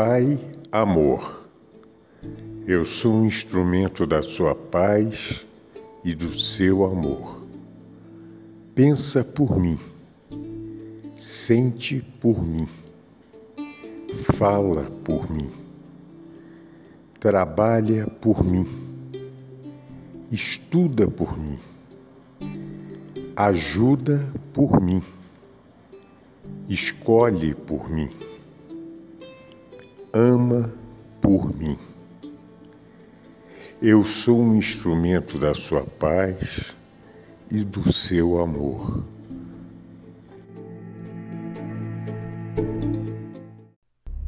Pai, amor. Eu sou um instrumento da sua paz e do seu amor. Pensa por mim, sente por mim, fala por mim, trabalha por mim, estuda por mim, ajuda por mim, escolhe por mim ama por mim. Eu sou um instrumento da sua paz e do seu amor.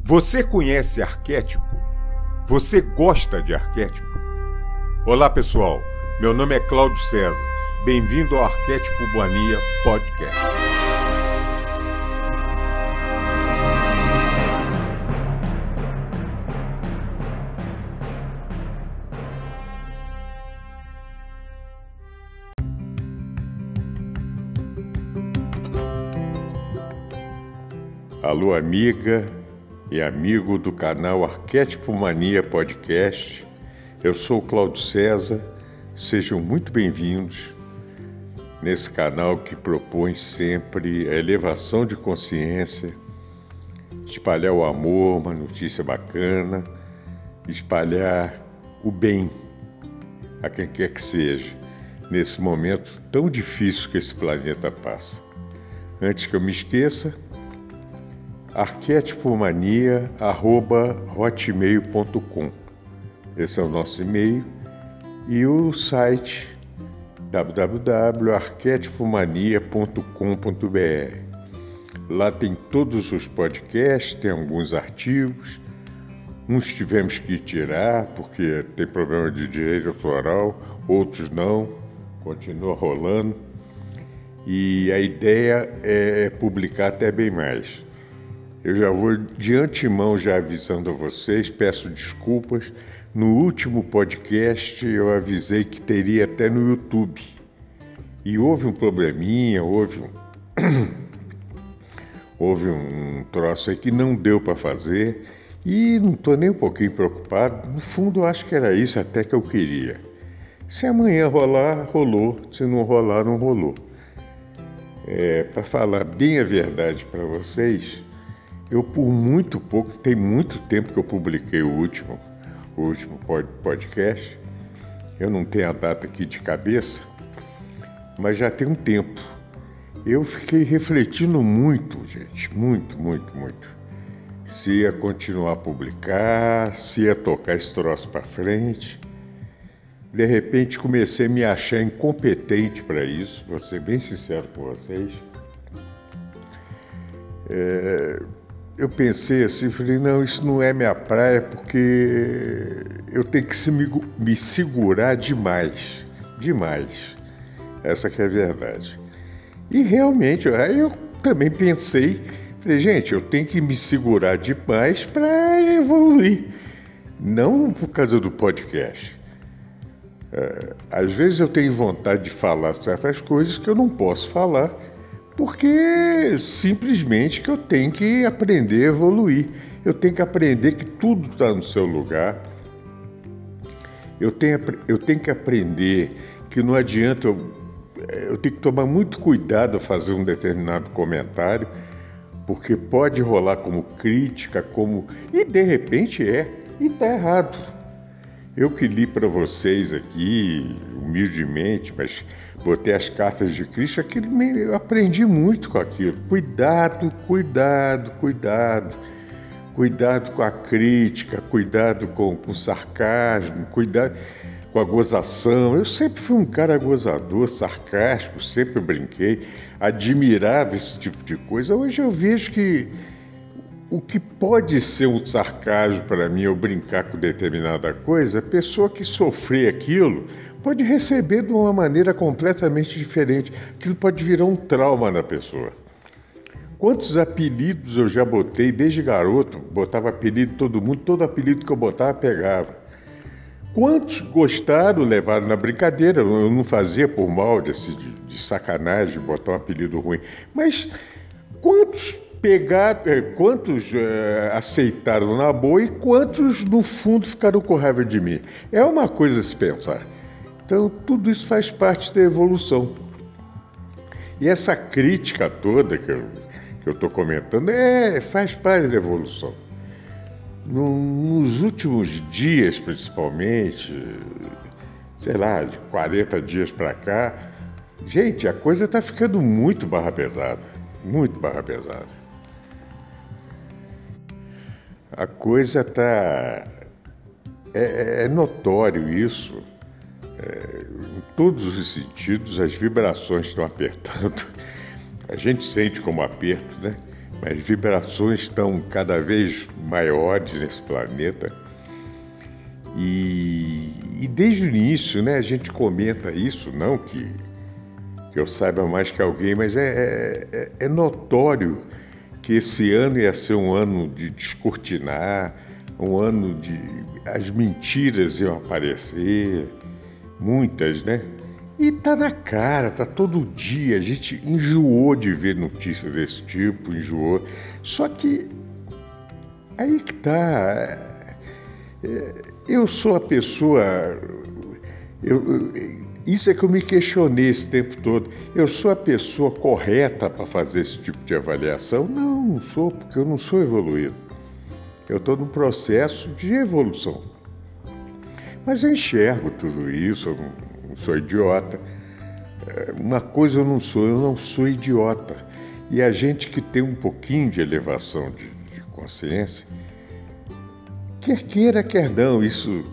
Você conhece arquétipo? Você gosta de arquétipo? Olá, pessoal. Meu nome é Cláudio César. Bem-vindo ao Arquétipo Boania Podcast. Amiga e amigo do canal Arquétipo Mania Podcast. Eu sou Cláudio César. Sejam muito bem-vindos nesse canal que propõe sempre a elevação de consciência, espalhar o amor, uma notícia bacana, espalhar o bem a quem quer que seja nesse momento tão difícil que esse planeta passa. Antes que eu me esqueça, arquetipomania@hotmail.com. Esse é o nosso e-mail e o site www.arquetipomania.com.br. Lá tem todos os podcasts, tem alguns artigos. Uns tivemos que tirar porque tem problema de direito autoral, outros não, continua rolando. E a ideia é publicar até bem mais. Eu já vou de antemão já avisando a vocês, peço desculpas. No último podcast eu avisei que teria até no YouTube. E houve um probleminha, houve um houve um troço aí que não deu para fazer e não estou nem um pouquinho preocupado. No fundo, acho que era isso até que eu queria. Se amanhã rolar, rolou. Se não rolar, não rolou. É, para falar bem a verdade para vocês, eu, por muito pouco, tem muito tempo que eu publiquei o último, o último podcast. Eu não tenho a data aqui de cabeça, mas já tem um tempo. Eu fiquei refletindo muito, gente, muito, muito, muito. Se ia continuar a publicar, se ia tocar esse troço para frente. De repente comecei a me achar incompetente para isso, vou ser bem sincero com vocês. É, eu pensei assim, falei, não, isso não é minha praia porque eu tenho que me, me segurar demais, demais. Essa que é a verdade. E realmente, aí eu também pensei, falei, gente, eu tenho que me segurar demais para evoluir, não por causa do podcast. É, às vezes eu tenho vontade de falar certas coisas que eu não posso falar porque simplesmente que eu tenho que aprender a evoluir. Eu tenho que aprender que tudo está no seu lugar. Eu tenho, eu tenho que aprender que não adianta eu, eu tenho que tomar muito cuidado a fazer um determinado comentário, porque pode rolar como crítica, como e de repente é e está errado. Eu que li para vocês aqui, humildemente, mas botei as cartas de Cristo, aquilo me, eu aprendi muito com aquilo. Cuidado, cuidado, cuidado. Cuidado com a crítica, cuidado com, com o sarcasmo, cuidado com a gozação. Eu sempre fui um cara gozador, sarcástico, sempre brinquei, admirava esse tipo de coisa. Hoje eu vejo que o que pode ser um sarcasmo para mim ou brincar com determinada coisa, a pessoa que sofrer aquilo pode receber de uma maneira completamente diferente. Aquilo pode virar um trauma na pessoa. Quantos apelidos eu já botei desde garoto? Botava apelido todo mundo, todo apelido que eu botava pegava. Quantos gostaram, levaram na brincadeira? Eu não fazia por mal, de, de sacanagem, botar um apelido ruim. Mas quantos pegaram, é, quantos é, aceitaram na boa e quantos no fundo ficaram com raiva de mim. É uma coisa a se pensar. Então tudo isso faz parte da evolução. E essa crítica toda que eu que eu estou comentando é, faz parte da evolução. No, nos últimos dias, principalmente, sei lá, de 40 dias para cá, gente, a coisa está ficando muito barra pesada. Muito barra pesada. A coisa está. É, é, notório isso. É, em todos os sentidos, as vibrações estão apertando. A gente sente como aperto, né? Mas vibrações estão cada vez maiores nesse planeta. E, e, desde o início, né, a gente comenta isso, não que, que eu saiba mais que alguém, mas é, é, é notório que esse ano ia ser um ano de descortinar, um ano de. as mentiras iam aparecer, muitas, né? E tá na cara, tá todo dia. A gente enjoou de ver notícias desse tipo, enjoou. Só que aí que tá. É, eu sou a pessoa. Eu, isso é que eu me questionei esse tempo todo. Eu sou a pessoa correta para fazer esse tipo de avaliação? Não, não sou, porque eu não sou evoluído. Eu estou num processo de evolução. Mas eu enxergo tudo isso, eu não, sou idiota. É, uma coisa eu não sou, eu não sou idiota. E a gente que tem um pouquinho de elevação de, de consciência, quer queira, quer não, isso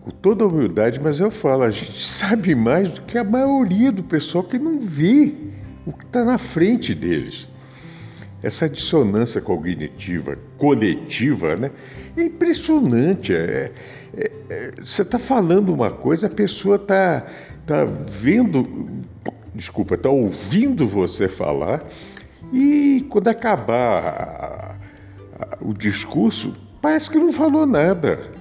com toda humildade, mas eu falo, a gente sabe mais do que a maioria do pessoal que não vê o que está na frente deles. Essa dissonância cognitiva coletiva né, é impressionante. É, é, é, você está falando uma coisa, a pessoa está tá vendo, desculpa, está ouvindo você falar, e quando acabar a, a, o discurso, parece que não falou nada.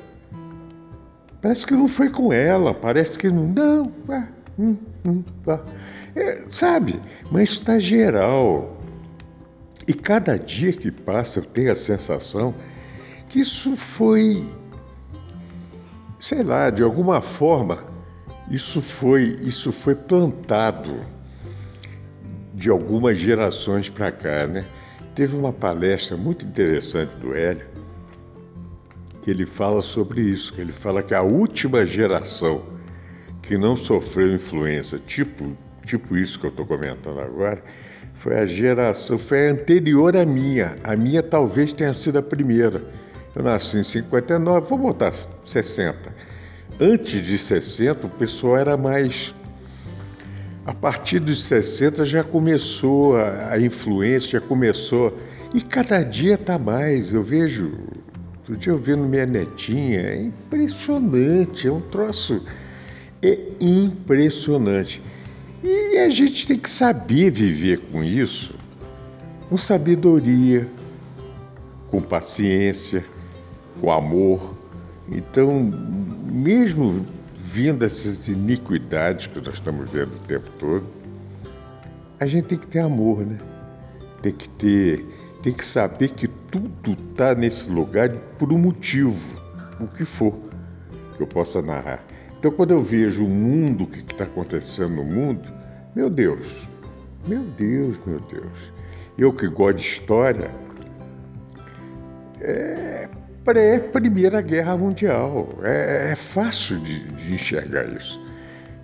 Parece que não foi com ela, parece que não. Não, ah, hum, hum, ah. É, sabe? Mas está geral. E cada dia que passa eu tenho a sensação que isso foi, sei lá, de alguma forma, isso foi, isso foi plantado de algumas gerações para cá, né? Teve uma palestra muito interessante do Hélio, que ele fala sobre isso, que ele fala que a última geração que não sofreu influência, tipo, tipo isso que eu estou comentando agora, foi a geração, foi a anterior à minha. A minha talvez tenha sido a primeira. Eu nasci em 59, vou botar 60. Antes de 60, o pessoal era mais. A partir dos 60 já começou a, a influência, já começou. E cada dia está mais. Eu vejo. Outro dia eu vendo minha netinha, é impressionante, é um troço. É impressionante. E a gente tem que saber viver com isso, com sabedoria, com paciência, com amor. Então, mesmo vindo essas iniquidades que nós estamos vendo o tempo todo, a gente tem que ter amor, né? Tem que ter, tem que saber que tudo está nesse lugar por um motivo, o que for que eu possa narrar. Então, quando eu vejo o mundo, o que está acontecendo no mundo, meu Deus, meu Deus, meu Deus. Eu que gosto de história, é pré-Primeira Guerra Mundial. É, é fácil de, de enxergar isso.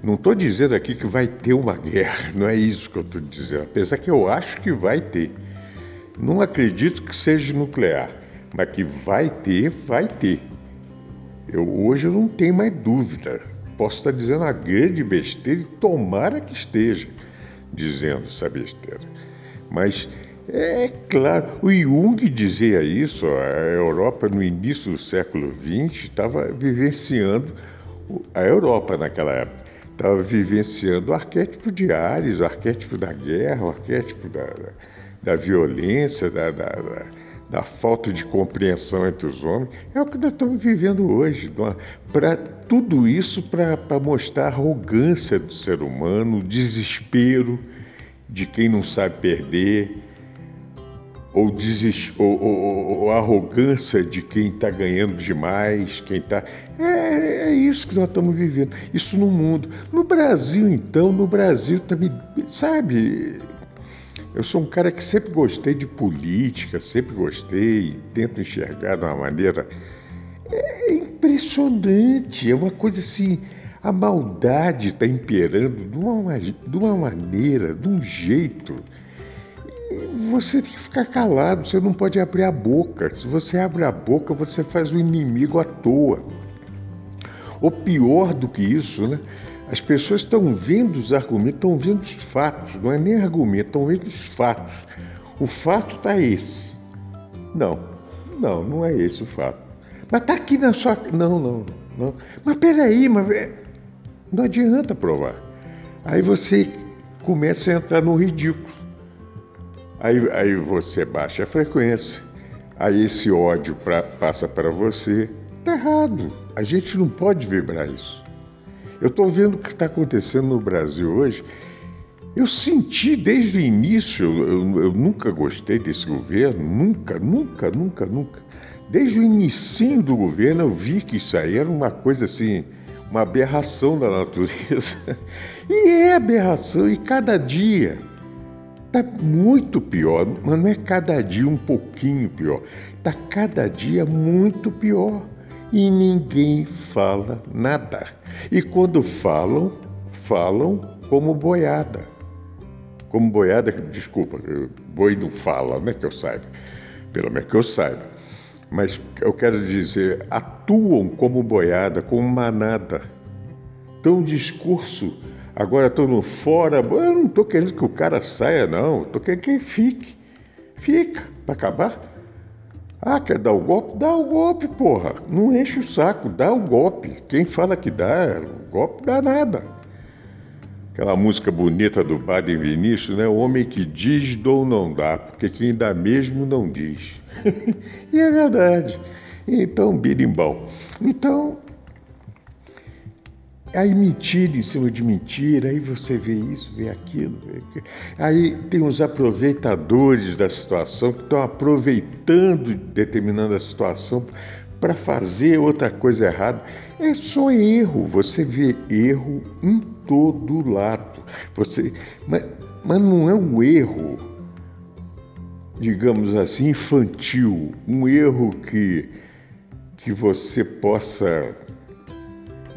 Não estou dizendo aqui que vai ter uma guerra, não é isso que eu estou dizendo, apesar que eu acho que vai ter. Não acredito que seja nuclear, mas que vai ter, vai ter. Eu, hoje eu não tenho mais dúvida. Posso estar dizendo uma grande besteira e tomara que esteja dizendo essa besteira. Mas é claro, o Jung dizia isso, a Europa no início do século XX estava vivenciando, a Europa naquela época, estava vivenciando o arquétipo de Ares, o arquétipo da guerra, o arquétipo da, da violência, da, da da falta de compreensão entre os homens, é o que nós estamos vivendo hoje. Para tudo isso para mostrar a arrogância do ser humano, o desespero de quem não sabe perder, ou, desist... ou, ou, ou arrogância de quem está ganhando demais, quem está. É, é, isso que nós estamos vivendo. Isso no mundo. No Brasil, então, no Brasil também, sabe? Eu sou um cara que sempre gostei de política, sempre gostei, tento enxergar de uma maneira. É impressionante, é uma coisa assim. A maldade está imperando de uma, de uma maneira, de um jeito você tem que ficar calado, você não pode abrir a boca. Se você abre a boca, você faz o inimigo à toa. Ou pior do que isso, né? As pessoas estão vendo os argumentos, estão vendo os fatos, não é nem argumento, estão vendo os fatos. O fato está esse. Não, não, não é esse o fato. Mas está aqui na sua. Não, não, não. Mas peraí, mas é, não adianta provar. Aí você começa a entrar no ridículo. Aí, aí você baixa a frequência, aí esse ódio pra, passa para você. Está errado. A gente não pode vibrar isso. Eu estou vendo o que está acontecendo no Brasil hoje. Eu senti desde o início, eu, eu, nunca gostei desse governo, nunca, nunca, nunca, nunca. Desde o início do governo eu vi que isso aí era uma coisa assim, uma aberração da natureza. E é aberração, e cada dia Está muito pior, mas não é cada dia um pouquinho pior. Está cada dia muito pior. E ninguém fala nada. E quando falam, falam como boiada. Como boiada, desculpa, boi não fala, né? Que eu saiba. Pelo menos que eu saiba. Mas eu quero dizer, atuam como boiada, como manada. Então o discurso Agora estou no fora, eu não estou querendo que o cara saia, não. Estou querendo que ele fique. Fica, para acabar. Ah, quer dar o golpe? Dá o golpe, porra. Não enche o saco, dá o golpe. Quem fala que dá, o golpe dá nada. Aquela música bonita do Baden Vinícius, né? O homem que diz dou não dá, porque quem dá mesmo não diz. e é verdade. Então, birimbão. Então, Aí mentira em cima de mentira, aí você vê isso, vê aquilo. Vê aquilo. Aí tem os aproveitadores da situação que estão aproveitando determinada situação para fazer outra coisa errada. É só erro, você vê erro em todo lado. Você, mas, mas não é um erro, digamos assim, infantil, um erro que, que você possa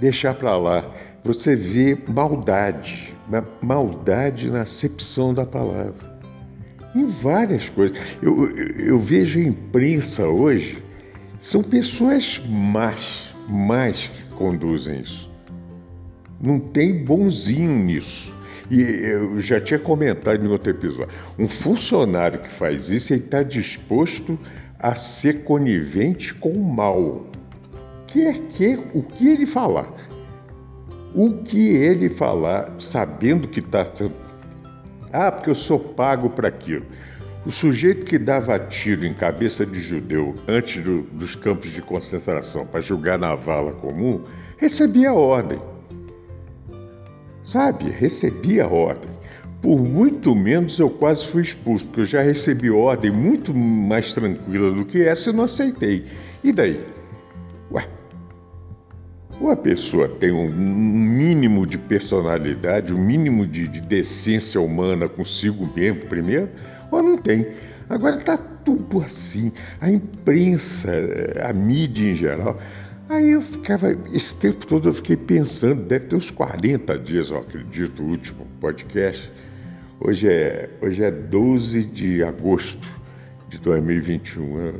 deixar para lá. Você vê maldade, maldade na acepção da palavra. Em várias coisas. Eu, eu, eu vejo a imprensa hoje, são pessoas más, más que conduzem isso. Não tem bonzinho nisso. E eu já tinha comentado em outro episódio. Um funcionário que faz isso, ele está disposto a ser conivente com o mal quer que o que ele falar, o que ele falar, sabendo que está ah, porque eu sou pago para aquilo. O sujeito que dava tiro em cabeça de judeu antes do, dos campos de concentração para julgar na vala comum recebia ordem. Sabe? Recebia ordem. Por muito menos eu quase fui expulso, porque eu já recebi ordem muito mais tranquila do que essa e não aceitei. E daí? Ou a pessoa tem um mínimo de personalidade, um mínimo de, de decência humana consigo mesmo, primeiro, ou não tem. Agora está tudo assim, a imprensa, a mídia em geral. Aí eu ficava, esse tempo todo eu fiquei pensando, deve ter uns 40 dias, eu acredito, o último podcast. Hoje é, hoje é 12 de agosto de 2021.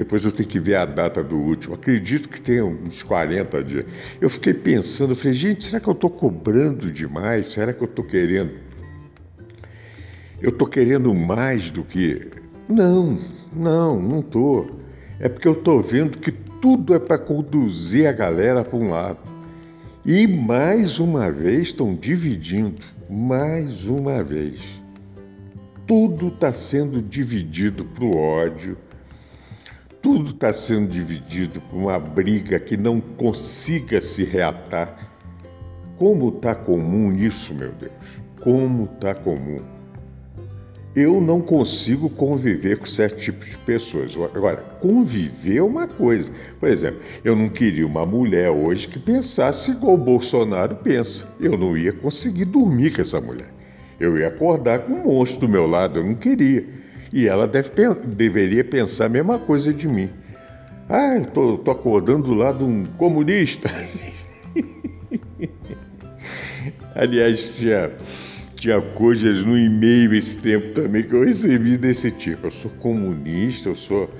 Depois eu tenho que ver a data do último. Acredito que tenha uns 40 dias. Eu fiquei pensando, falei, gente, será que eu estou cobrando demais? Será que eu estou querendo? Eu estou querendo mais do que. Não, não, não estou. É porque eu estou vendo que tudo é para conduzir a galera para um lado. E mais uma vez estão dividindo. Mais uma vez. Tudo está sendo dividido para o ódio tudo está sendo dividido por uma briga que não consiga se reatar. Como está comum isso, meu Deus? Como está comum? eu não consigo conviver com certo tipo de pessoas. Agora, conviver é uma coisa. Por exemplo, eu não queria uma mulher hoje que pensasse igual o Bolsonaro pensa. Eu não ia conseguir dormir com essa mulher. Eu ia acordar com um monstro do meu lado, eu não queria. E ela deve, deveria pensar a mesma coisa de mim. Ah, eu tô, tô acordando do lado de um comunista. Aliás, tinha tinha coisas no e-mail esse tempo também que eu recebi desse tipo. Eu sou comunista, eu sou.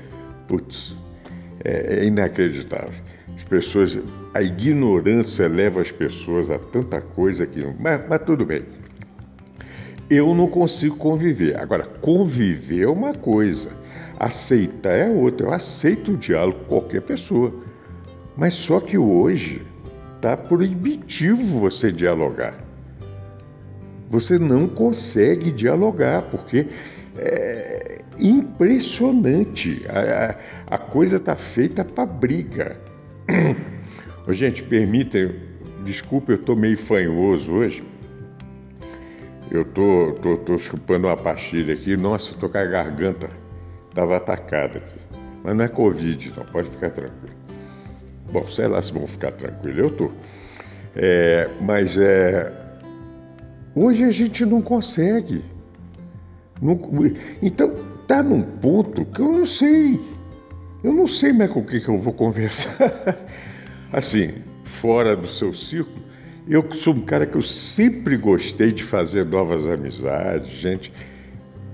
Putz, é, é inacreditável. As pessoas. A ignorância leva as pessoas a tanta coisa que. Mas, mas tudo bem. Eu não consigo conviver. Agora, conviver é uma coisa, aceitar é outra. Eu aceito o diálogo com qualquer pessoa. Mas só que hoje está proibitivo você dialogar você não consegue dialogar, porque é impressionante. A, a, a coisa está feita para briga. Gente, permitem, desculpa, eu estou meio fanhoso hoje. Eu tô, tô, tô chupando uma pastilha aqui, nossa, tô com a garganta, estava atacada aqui. Mas não é Covid, não, pode ficar tranquilo. Bom, sei lá se vão ficar tranquilos, eu tô. É, mas é, Hoje a gente não consegue. Não, então, está num ponto que eu não sei. Eu não sei mais com o que, que eu vou conversar. assim, fora do seu círculo, eu sou um cara que eu sempre gostei de fazer novas amizades, gente.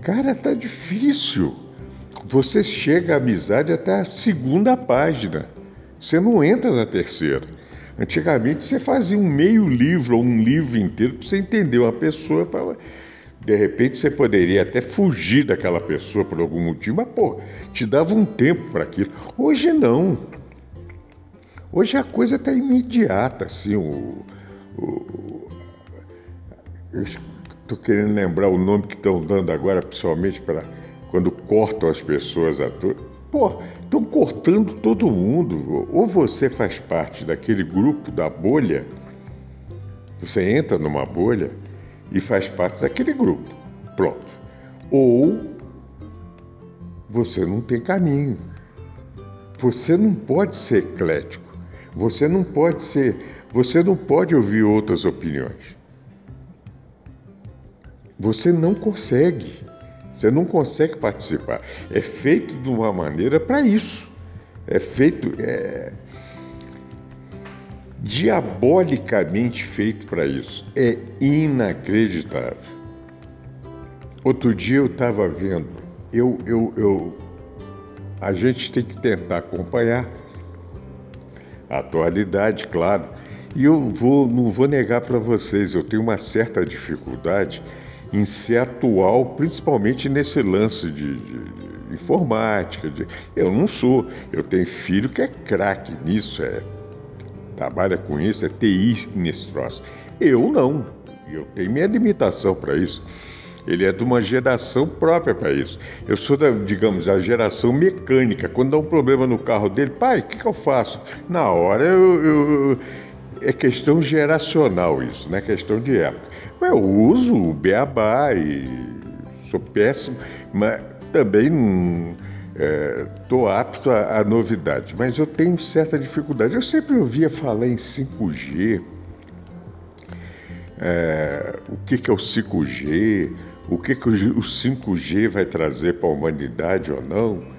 Cara, tá difícil. Você chega à amizade até a segunda página. Você não entra na terceira. Antigamente você fazia um meio livro ou um livro inteiro para você entender uma pessoa. Pra... De repente você poderia até fugir daquela pessoa por algum motivo, mas pô, te dava um tempo para aquilo. Hoje não. Hoje a coisa está imediata, assim. O, estou querendo lembrar o nome que estão dando agora, principalmente para quando cortam as pessoas a todas. Pô, estão cortando todo mundo. Ou você faz parte daquele grupo da bolha, você entra numa bolha e faz parte daquele grupo. Pronto. Ou você não tem caminho. Você não pode ser eclético. Você não pode ser. Você não pode ouvir outras opiniões. Você não consegue. Você não consegue participar. É feito de uma maneira para isso. É feito. É, diabolicamente feito para isso. É inacreditável. Outro dia eu estava vendo, eu, eu, eu, a gente tem que tentar acompanhar a atualidade, claro. E eu vou, não vou negar para vocês, eu tenho uma certa dificuldade em ser atual, principalmente nesse lance de, de, de informática. De... Eu não sou, eu tenho filho que é craque nisso, é, trabalha com isso, é TI nesse troço. Eu não, eu tenho minha limitação para isso. Ele é de uma geração própria para isso. Eu sou, da, digamos, da geração mecânica. Quando dá um problema no carro dele, pai, o que, que eu faço? Na hora eu, eu, é questão geracional isso, não é questão de época. Eu uso o beabá e sou péssimo, mas também estou é, apto a, a novidades. Mas eu tenho certa dificuldade. Eu sempre ouvia falar em 5G, é, o que, que é o 5G, o que, que o 5G vai trazer para a humanidade ou não.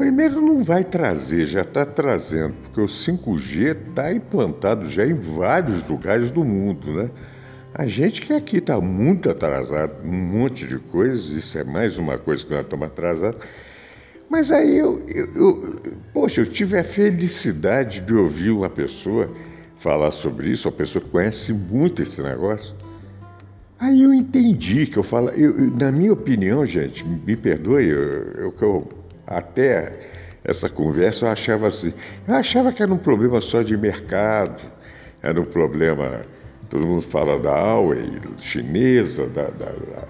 Primeiro, não vai trazer, já está trazendo, porque o 5G está implantado já em vários lugares do mundo, né? A gente que aqui está muito atrasado, um monte de coisas, isso é mais uma coisa que nós estamos atrasados. Mas aí eu, eu, eu, poxa, eu tive a felicidade de ouvir uma pessoa falar sobre isso, uma pessoa que conhece muito esse negócio. Aí eu entendi que eu falo, eu, na minha opinião, gente, me perdoe, eu, eu, até essa conversa eu achava assim, eu achava que era um problema só de mercado, era um problema, todo mundo fala da Huawei chinesa, da, da, da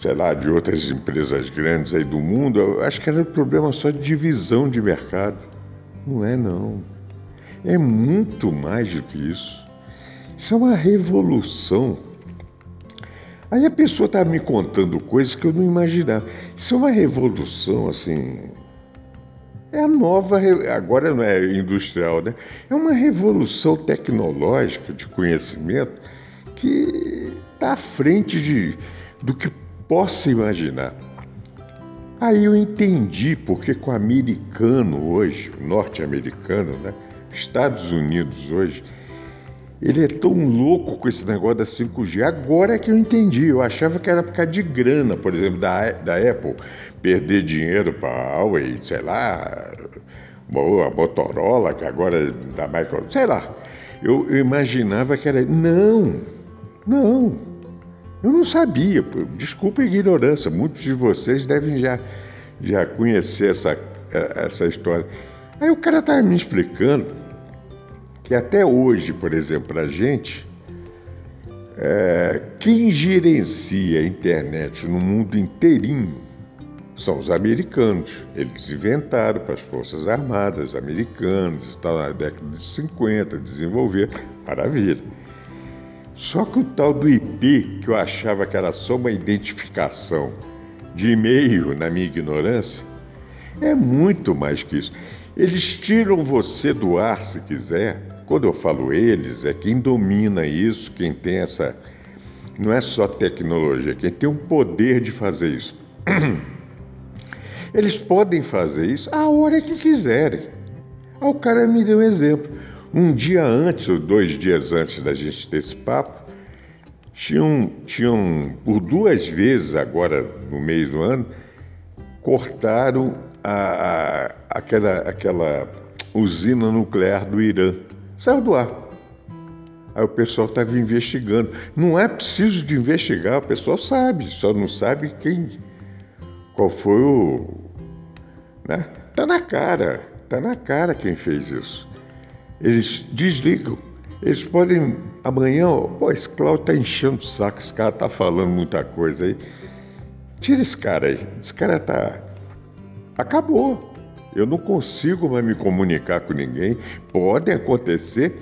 sei lá, de outras empresas grandes aí do mundo, eu acho que era um problema só de divisão de mercado. Não é não. É muito mais do que isso. Isso é uma revolução. Aí a pessoa estava me contando coisas que eu não imaginava. Isso é uma revolução, assim. É a nova, agora não é industrial, né? É uma revolução tecnológica de conhecimento que está à frente de, do que possa imaginar. Aí eu entendi porque com o americano hoje, o norte-americano, né? Estados Unidos hoje, ele é tão louco com esse negócio da 5G. Agora é que eu entendi. Eu achava que era por causa de grana, por exemplo, da, da Apple. Perder dinheiro para a Huawei, sei lá, a Motorola, que agora é da Microsoft, sei lá. Eu, eu imaginava que era. Não, não. Eu não sabia. Desculpa a ignorância. Muitos de vocês devem já, já conhecer essa, essa história. Aí o cara estava me explicando que até hoje, por exemplo, para a gente, é, quem gerencia a internet no mundo inteirinho são os americanos. Eles inventaram para as Forças Armadas americanas, está na década de 50, desenvolver, maravilha. Só que o tal do IP, que eu achava que era só uma identificação de e-mail, na minha ignorância, é muito mais que isso. Eles tiram você do ar se quiser, quando eu falo eles, é quem domina isso, quem tem essa. Não é só tecnologia, quem tem o poder de fazer isso. Eles podem fazer isso a hora que quiserem. Aí o cara me deu um exemplo. Um dia antes, ou dois dias antes da gente ter esse papo, tinham, tinham por duas vezes agora no meio do ano, cortaram a, a, aquela, aquela usina nuclear do Irã saiu do ar. Aí o pessoal estava investigando. Não é preciso de investigar, o pessoal sabe, só não sabe quem, qual foi o, né? Tá na cara, tá na cara quem fez isso. Eles desligam. Eles podem amanhã, pô, esse Cláudio tá enchendo o saco, esse cara tá falando muita coisa aí. Tira esse cara aí. Esse cara tá acabou. Eu não consigo mais me comunicar com ninguém. Pode acontecer.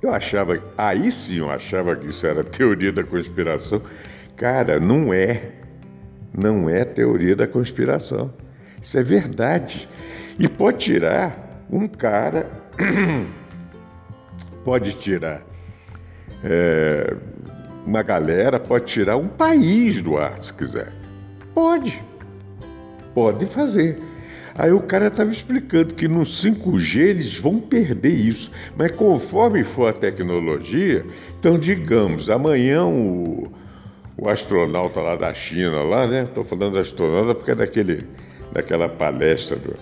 Eu achava, aí sim eu achava que isso era teoria da conspiração. Cara, não é. Não é teoria da conspiração. Isso é verdade. E pode tirar um cara, pode tirar é, uma galera, pode tirar um país do ar, se quiser. Pode. Pode fazer. Aí o cara estava explicando que no 5G eles vão perder isso, mas conforme for a tecnologia, então digamos, amanhã o, o astronauta lá da China, lá, né? Estou falando astronauta porque é daquele, daquela palestra do,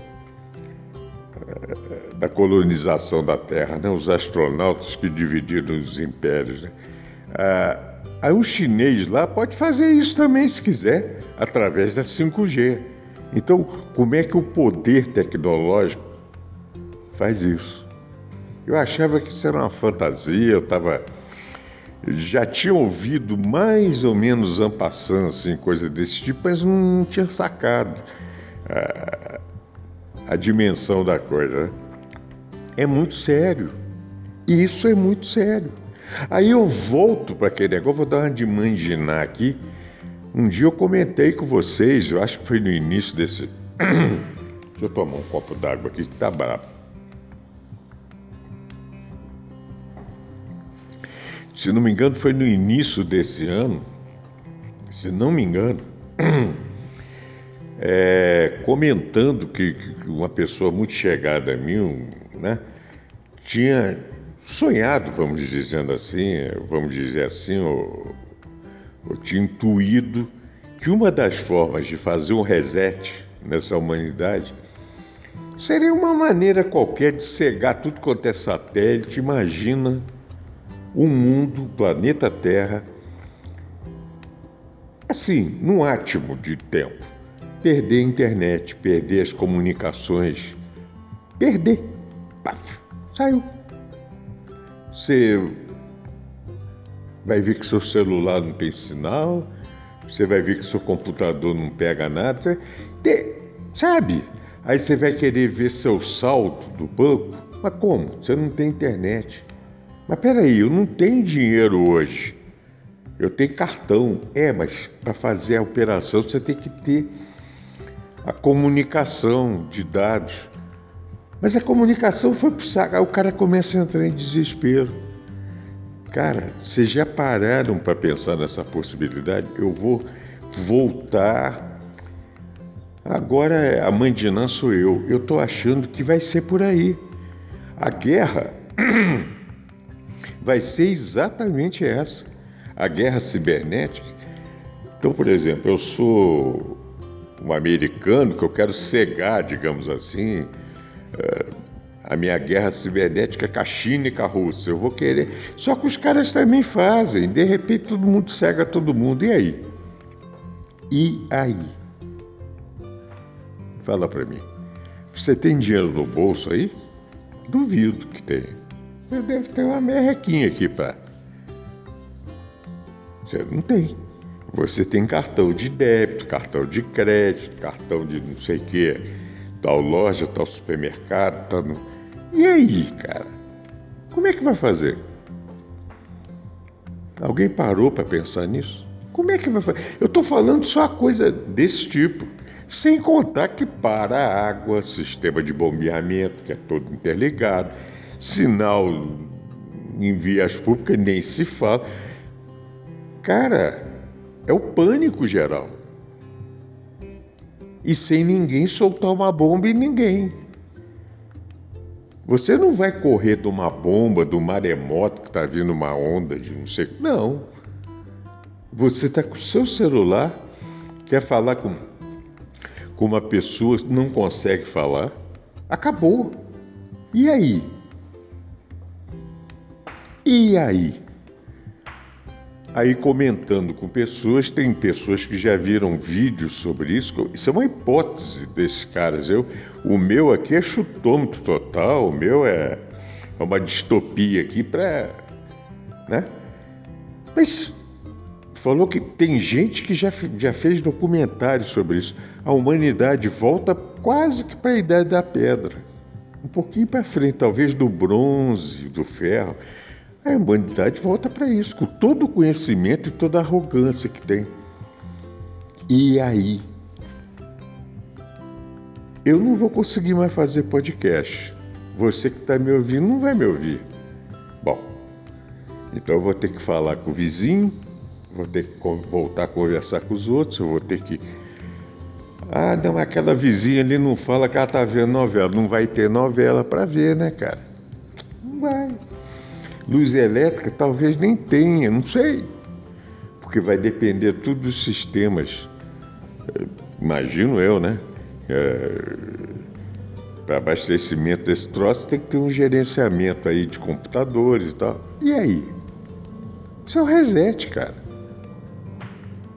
eh, da colonização da Terra, né? Os astronautas que dividiram os impérios, né? Ah, aí o chinês lá pode fazer isso também se quiser, através da 5G. Então, como é que o poder tecnológico faz isso? Eu achava que isso era uma fantasia, eu estava. Já tinha ouvido mais ou menos ampassando, assim, coisa desse tipo, mas não tinha sacado a, a dimensão da coisa. Né? É muito sério. E isso é muito sério. Aí eu volto para aquele negócio, vou dar uma de manginar aqui um dia eu comentei com vocês, eu acho que foi no início desse. Deixa eu tomar um copo d'água aqui que tá brabo. Se não me engano, foi no início desse ano, se não me engano, é, comentando que, que, uma pessoa muito chegada a mim, né, tinha sonhado, vamos dizendo assim, vamos dizer assim, ou, eu tinha intuído que uma das formas de fazer um reset nessa humanidade seria uma maneira qualquer de cegar tudo quanto é satélite. Imagina o mundo, o planeta Terra, assim, num átimo de tempo. Perder a internet, perder as comunicações, perder. Paf, saiu. Você vai ver que seu celular não tem sinal, você vai ver que seu computador não pega nada, você, sabe? Aí você vai querer ver seu saldo do banco, mas como? Você não tem internet. Mas peraí, eu não tenho dinheiro hoje. Eu tenho cartão. É, mas para fazer a operação você tem que ter a comunicação de dados. Mas a comunicação foi pro saco. Aí o cara começa a entrar em desespero. Cara, vocês já pararam para pensar nessa possibilidade? Eu vou voltar. Agora a mãe de Nã sou eu. Eu tô achando que vai ser por aí. A guerra vai ser exatamente essa a guerra cibernética. Então, por exemplo, eu sou um americano que eu quero cegar, digamos assim, eh, a minha guerra cibernética com a China e com a Rússia. Eu vou querer. Só que os caras também fazem. De repente todo mundo cega todo mundo. E aí? E aí? Fala para mim. Você tem dinheiro no bolso aí? Duvido que tenha. Você deve ter uma merrequinha aqui para você não tem. Você tem cartão de débito, cartão de crédito, cartão de não sei o que, tal loja, tal supermercado, tal. E aí, cara? Como é que vai fazer? Alguém parou para pensar nisso? Como é que vai fazer? Eu estou falando só coisa desse tipo. Sem contar que para a água, sistema de bombeamento, que é todo interligado, sinal em vias públicas, nem se fala. Cara, é o pânico geral. E sem ninguém soltar uma bomba em ninguém. Você não vai correr de uma bomba, do maremoto que está vindo uma onda de não sei. Não. Você está com o seu celular, quer falar com, com uma pessoa não consegue falar, acabou. E aí? E aí? Aí comentando com pessoas, tem pessoas que já viram vídeos sobre isso. Isso é uma hipótese desses caras. Eu, o meu aqui é chutômetro total, o meu é, é uma distopia aqui para, né? Mas falou que tem gente que já, já fez documentário sobre isso. A humanidade volta quase que para a idade da pedra, um pouquinho para frente, talvez do bronze, do ferro. A humanidade volta para isso, com todo o conhecimento e toda a arrogância que tem. E aí? Eu não vou conseguir mais fazer podcast. Você que está me ouvindo não vai me ouvir. Bom, então eu vou ter que falar com o vizinho, vou ter que voltar a conversar com os outros, eu vou ter que. Ah, não, aquela vizinha ali não fala que ela está vendo novela. Não vai ter novela para ver, né, cara? Não vai. Luz elétrica talvez nem tenha, não sei, porque vai depender tudo dos sistemas. É, imagino eu, né? É, Para abastecimento desse troço tem que ter um gerenciamento aí de computadores e tal. E aí? Isso é um reset, cara.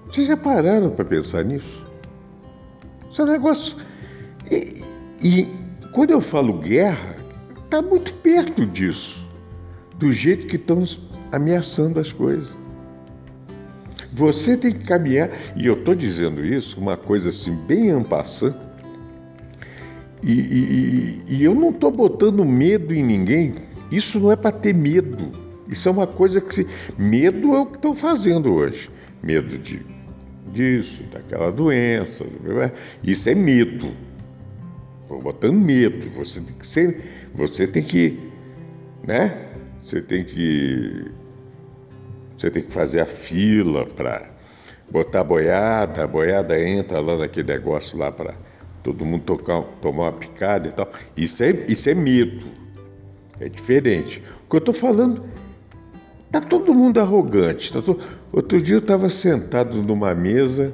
Vocês já pararam para pensar nisso? Isso é um negócio. E, e quando eu falo guerra, está muito perto disso do jeito que estão ameaçando as coisas. Você tem que caminhar, e eu estou dizendo isso, uma coisa assim, bem ampassã, e, e, e, eu não estou botando medo em ninguém, isso não é para ter medo, isso é uma coisa que se. Medo é o que estão fazendo hoje. Medo de disso, daquela doença, isso é medo. Estou botando medo, você tem que ser, você tem que, né? Você tem que você tem que fazer a fila para botar boiada, a boiada entra lá naquele negócio lá para todo mundo tocar, tomar uma picada e tal. Isso é, isso é medo. É diferente. O que eu estou falando, tá todo mundo arrogante. Tá todo... Outro dia eu estava sentado numa mesa,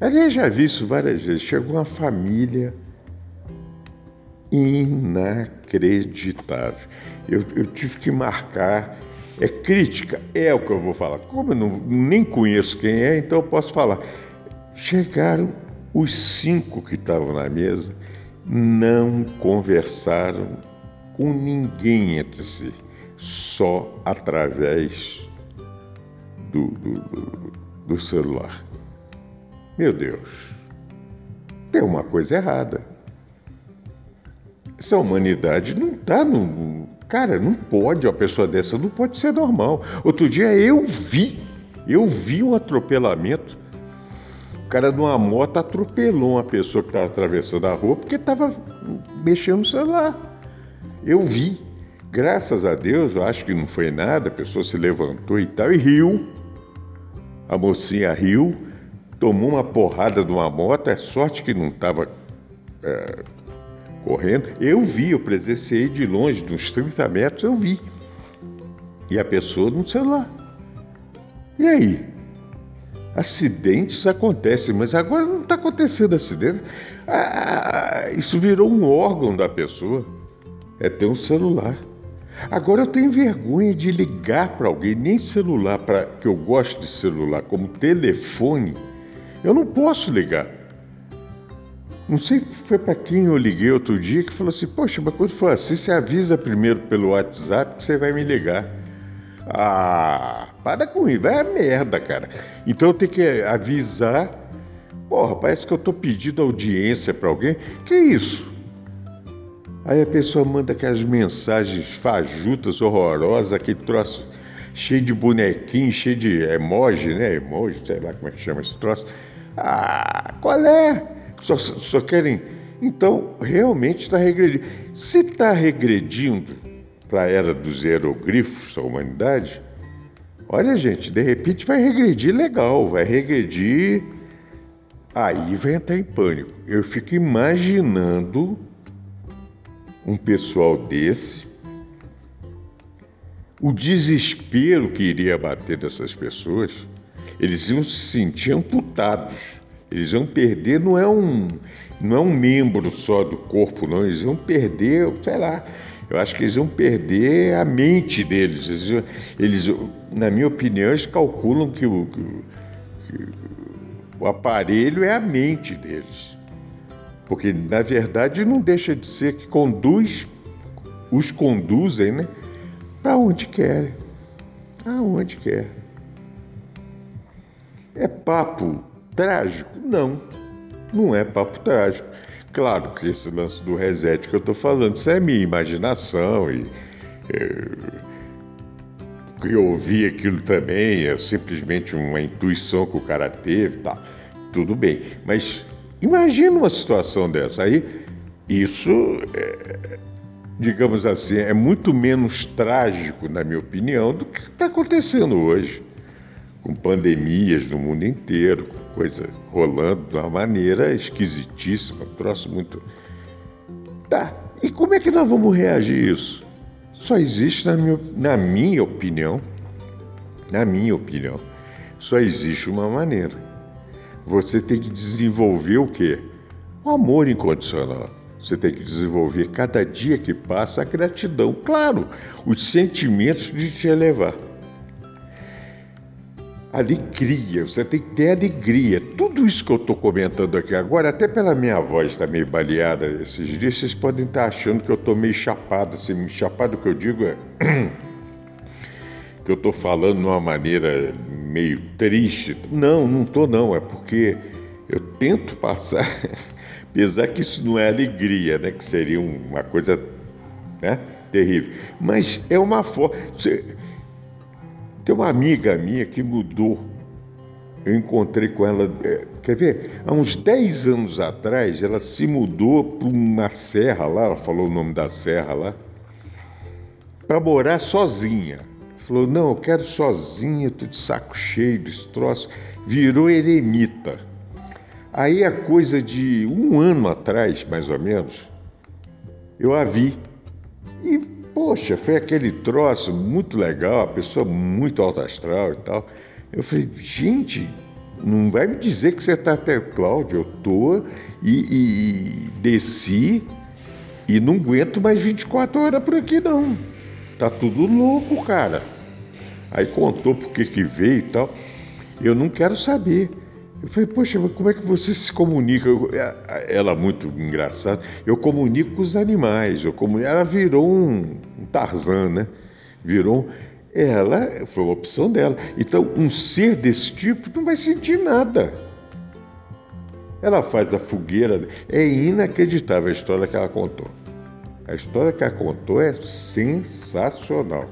aliás, já vi isso várias vezes. Chegou uma família inacreditável. Eu, eu tive que marcar. É crítica? É o que eu vou falar. Como eu não, nem conheço quem é, então eu posso falar. Chegaram os cinco que estavam na mesa, não conversaram com ninguém entre si, só através do, do, do, do celular. Meu Deus, tem uma coisa errada. Essa humanidade não está no. Cara, não pode, uma pessoa dessa não pode ser normal. Outro dia eu vi Eu vi um atropelamento. O cara de uma moto atropelou uma pessoa que estava atravessando a rua porque estava mexendo no celular. Eu vi. Graças a Deus, eu acho que não foi nada, a pessoa se levantou e tal, e riu. A mocinha riu, tomou uma porrada de uma moto, é sorte que não estava é, correndo. Eu vi, eu presenciei de longe, de uns 30 metros, eu vi. E a pessoa no celular. E aí? Acidentes acontecem, mas agora não está acontecendo acidente. Ah, isso virou um órgão da pessoa. É ter um celular. Agora eu tenho vergonha de ligar para alguém, nem celular, para que eu gosto de celular, como telefone. Eu não posso ligar. Não sei foi para quem eu liguei outro dia que falou assim: Poxa, mas quando for assim, você avisa primeiro pelo WhatsApp que você vai me ligar. Ah, para com isso, vai a merda, cara. Então eu tenho que avisar. Porra, parece que eu tô pedindo audiência para alguém. Que isso? Aí a pessoa manda aquelas mensagens fajutas, horrorosas, aquele troço cheio de bonequinho, cheio de emoji, né? Emoji, sei lá como é que chama esse troço. Ah, qual é? Só, só querem. Então, realmente está regredindo. Se está regredindo para a era dos hieroglifos da humanidade, olha, gente, de repente vai regredir legal, vai regredir. Aí vai entrar em pânico. Eu fico imaginando um pessoal desse, o desespero que iria bater dessas pessoas, eles iam se sentir amputados. Eles iam perder, não é um, não é um membro só do corpo, não. Eles iam perder, sei lá, eu acho que eles iam perder a mente deles. Eles, eles na minha opinião, eles calculam que o, que o aparelho é a mente deles. Porque, na verdade, não deixa de ser que conduz, os conduzem né, para onde querem. Aonde quer. É papo Trágico? Não, não é papo trágico. Claro que esse lance do reset que eu estou falando, isso é minha imaginação e. É, eu ouvi aquilo também, é simplesmente uma intuição que o cara teve, tá? Tudo bem. Mas imagina uma situação dessa. Aí, isso, é, digamos assim, é muito menos trágico, na minha opinião, do que está acontecendo hoje com pandemias no mundo inteiro, com coisa rolando de uma maneira esquisitíssima, troço muito. Tá, e como é que nós vamos reagir a isso? Só existe, na minha, na minha opinião, na minha opinião, só existe uma maneira. Você tem que desenvolver o quê? O amor incondicional. Você tem que desenvolver cada dia que passa a gratidão. Claro, os sentimentos de te elevar alegria, você tem que ter alegria. Tudo isso que eu estou comentando aqui agora, até pela minha voz está meio baleada esses dias, vocês podem estar tá achando que eu estou meio chapado. Assim, chapado que eu digo é que eu estou falando de uma maneira meio triste. Não, não estou não, é porque eu tento passar, apesar que isso não é alegria, né? Que seria uma coisa né, terrível. Mas é uma forma. Tem uma amiga minha que mudou. Eu encontrei com ela, é, quer ver? Há uns 10 anos atrás, ela se mudou para uma serra lá, ela falou o nome da serra lá, para morar sozinha. Falou: Não, eu quero sozinha, estou de saco cheio desse troço. Virou eremita. Aí, a coisa de um ano atrás, mais ou menos, eu a vi. E Poxa, foi aquele troço muito legal, a pessoa muito alta astral e tal. Eu falei, gente, não vai me dizer que você está até Cláudio, eu tô e, e, desci e não aguento mais 24 horas por aqui não. Tá tudo louco, cara. Aí contou por que que veio e tal. Eu não quero saber. Eu falei, poxa, mas como é que você se comunica? Eu, ela, muito engraçada, eu comunico com os animais. Eu comunico, ela virou um, um Tarzan, né? Virou. Ela foi uma opção dela. Então, um ser desse tipo não vai sentir nada. Ela faz a fogueira. É inacreditável a história que ela contou. A história que ela contou é sensacional.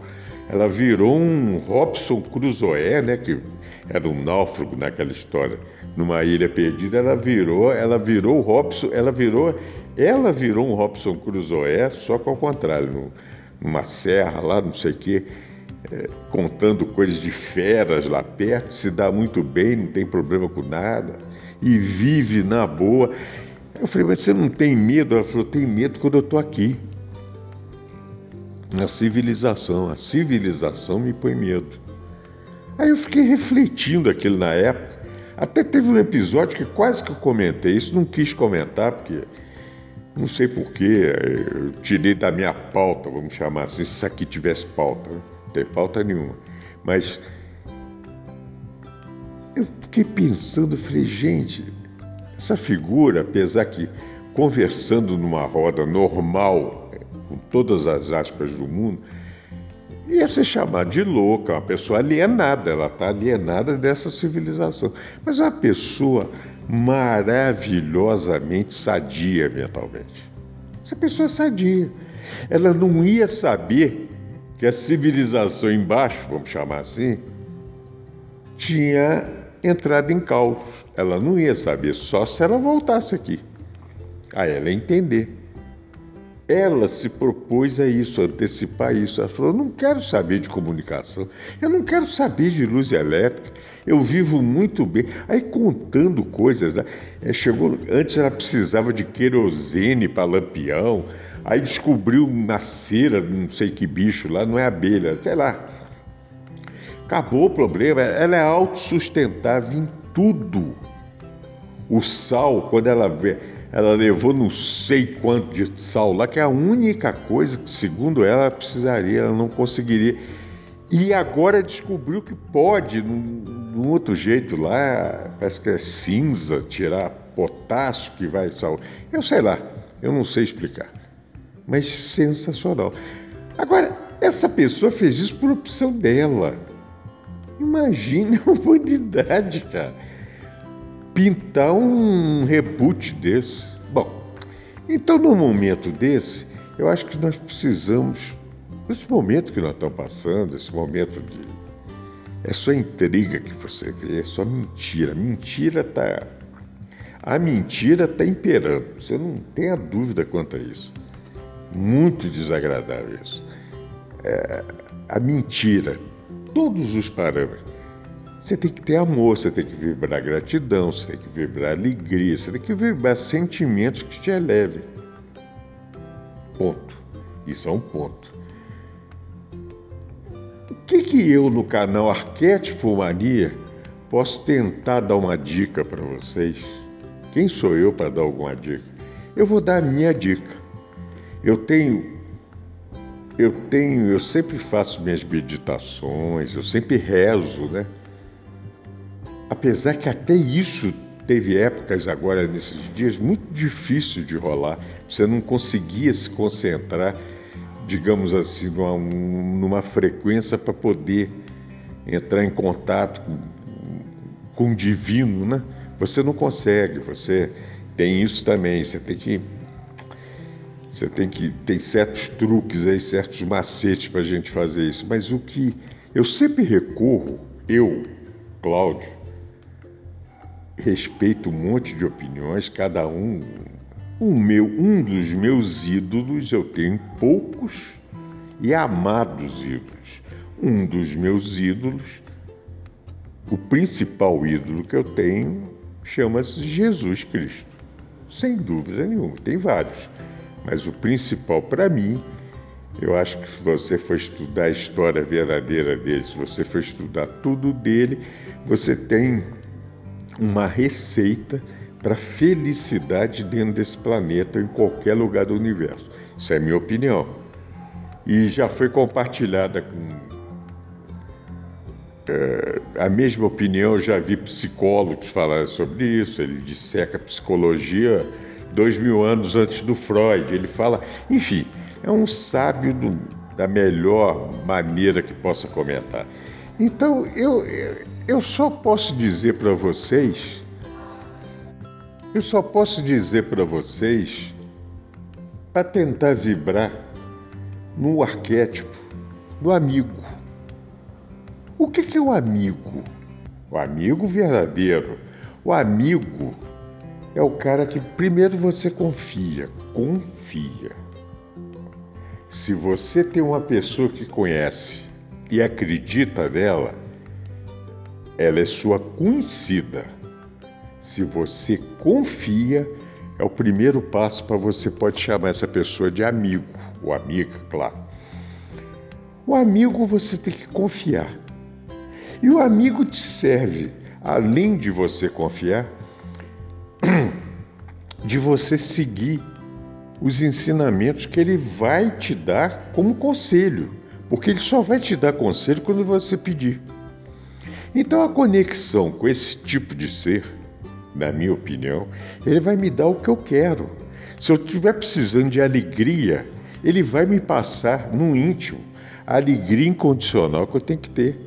Ela virou um Robson Crusoe, né? Que era um náufrago naquela história, numa ilha perdida, ela virou, ela virou o Robson, ela virou, ela virou um Robson Crusoe, só que ao contrário, numa serra lá, não sei o quê, é, contando coisas de feras lá perto, se dá muito bem, não tem problema com nada, e vive na boa. Eu falei, mas você não tem medo? Ela falou, tem medo quando eu estou aqui. Na civilização, a civilização me põe medo. Aí eu fiquei refletindo aquilo na época. Até teve um episódio que quase que eu comentei isso, não quis comentar, porque não sei porquê, eu tirei da minha pauta, vamos chamar assim, se isso aqui tivesse pauta, né? não tem pauta nenhuma. Mas eu fiquei pensando, falei, gente, essa figura, apesar que conversando numa roda normal, com todas as aspas do mundo, ia ser chamada de louca, uma pessoa alienada, ela está alienada dessa civilização. Mas é uma pessoa maravilhosamente sadia mentalmente. Essa pessoa é sadia. Ela não ia saber que a civilização embaixo, vamos chamar assim, tinha entrado em caos. Ela não ia saber, só se ela voltasse aqui. Aí ela ia entender. Ela se propôs a isso, antecipar isso. Ela falou: Eu não quero saber de comunicação, eu não quero saber de luz elétrica, eu vivo muito bem. Aí contando coisas, né? é, chegou, antes ela precisava de querosene para lampião, aí descobriu uma cera, não sei que bicho lá, não é abelha, sei lá. Acabou o problema, ela é autossustentável em tudo. O sal, quando ela vê, ela levou não sei quanto de sal lá, que é a única coisa que, segundo ela, precisaria, ela não conseguiria. E agora descobriu que pode, num, num outro jeito lá, parece que é cinza, tirar potássio que vai sal. Eu sei lá, eu não sei explicar. Mas sensacional. Agora, essa pessoa fez isso por opção dela. Imagina a humanidade, cara. Pintar um reboot desse. Bom, então num momento desse, eu acho que nós precisamos, nesse momento que nós estamos passando, esse momento de. É só intriga que você vê, é só mentira. Mentira tá. A mentira está imperando. Você não tem a dúvida quanto a isso. Muito desagradável isso. É, a mentira todos os parâmetros. Você tem que ter amor, você tem que vibrar gratidão, você tem que vibrar alegria, você tem que vibrar sentimentos que te elevem. Ponto. Isso é um ponto. O que, que eu, no canal Arquétipo Mania, posso tentar dar uma dica para vocês? Quem sou eu para dar alguma dica? Eu vou dar a minha dica. Eu tenho eu tenho, eu sempre faço minhas meditações, eu sempre rezo, né? Apesar que até isso teve épocas agora nesses dias muito difícil de rolar. Você não conseguia se concentrar, digamos assim, numa, numa frequência para poder entrar em contato com, com o divino, né? Você não consegue, você tem isso também, você tem que você tem que tem certos truques aí, certos macetes para a gente fazer isso. Mas o que eu sempre recorro, eu, Cláudio, respeito um monte de opiniões, cada um, um meu, um dos meus ídolos, eu tenho poucos e amados ídolos. Um dos meus ídolos, o principal ídolo que eu tenho, chama-se Jesus Cristo. Sem dúvida nenhuma, tem vários. Mas o principal para mim, eu acho que se você for estudar a história verdadeira dele, se você for estudar tudo dele, você tem uma receita para felicidade dentro desse planeta em qualquer lugar do universo. Isso é minha opinião. E já foi compartilhada com. É, a mesma opinião, já vi psicólogos falar sobre isso. Ele disseca a psicologia dois mil anos antes do Freud. Ele fala, enfim, é um sábio do, da melhor maneira que possa comentar. Então eu, eu só posso dizer para vocês, eu só posso dizer para vocês, para tentar vibrar no arquétipo do amigo. O que, que é o amigo? O amigo verdadeiro. O amigo é o cara que primeiro você confia, confia. Se você tem uma pessoa que conhece e acredita nela, ela é sua conhecida. Se você confia, é o primeiro passo para você pode chamar essa pessoa de amigo, ou amiga, claro. O amigo você tem que confiar. E o amigo te serve, além de você confiar, de você seguir os ensinamentos que ele vai te dar como conselho, porque ele só vai te dar conselho quando você pedir. Então a conexão com esse tipo de ser, na minha opinião, ele vai me dar o que eu quero. Se eu estiver precisando de alegria, ele vai me passar no íntimo a alegria incondicional que eu tenho que ter.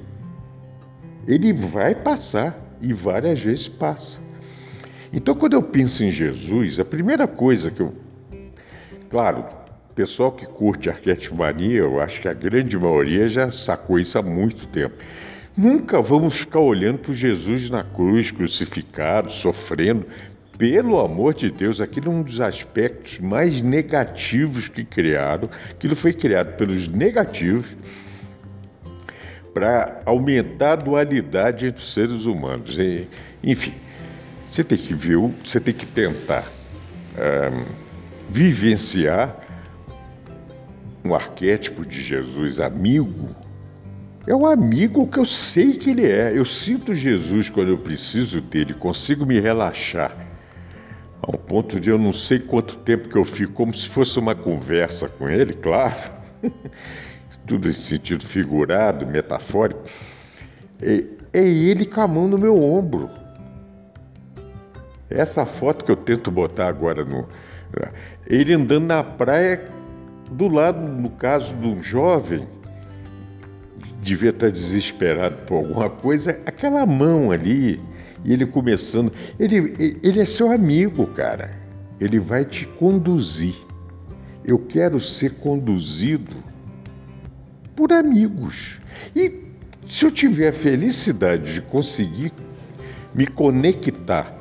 Ele vai passar e várias vezes passa. Então, quando eu penso em Jesus, a primeira coisa que eu. Claro, pessoal que curte arquetipomania, eu acho que a grande maioria já sacou isso há muito tempo. Nunca vamos ficar olhando para Jesus na cruz, crucificado, sofrendo. Pelo amor de Deus, aquilo é um dos aspectos mais negativos que criaram. Aquilo foi criado pelos negativos para aumentar a dualidade entre os seres humanos. E, enfim, você tem que ver, você tem que tentar um, vivenciar um arquétipo de Jesus amigo. É um amigo que eu sei que ele é. Eu sinto Jesus quando eu preciso dele, consigo me relaxar. A um ponto de eu não sei quanto tempo que eu fico, como se fosse uma conversa com ele, claro. Tudo em sentido figurado, metafórico. É, é ele com a mão no meu ombro essa foto que eu tento botar agora no. Ele andando na praia, do lado, no caso de um jovem, devia estar desesperado por alguma coisa, aquela mão ali, e ele começando. Ele, ele é seu amigo, cara. Ele vai te conduzir. Eu quero ser conduzido por amigos. E se eu tiver a felicidade de conseguir me conectar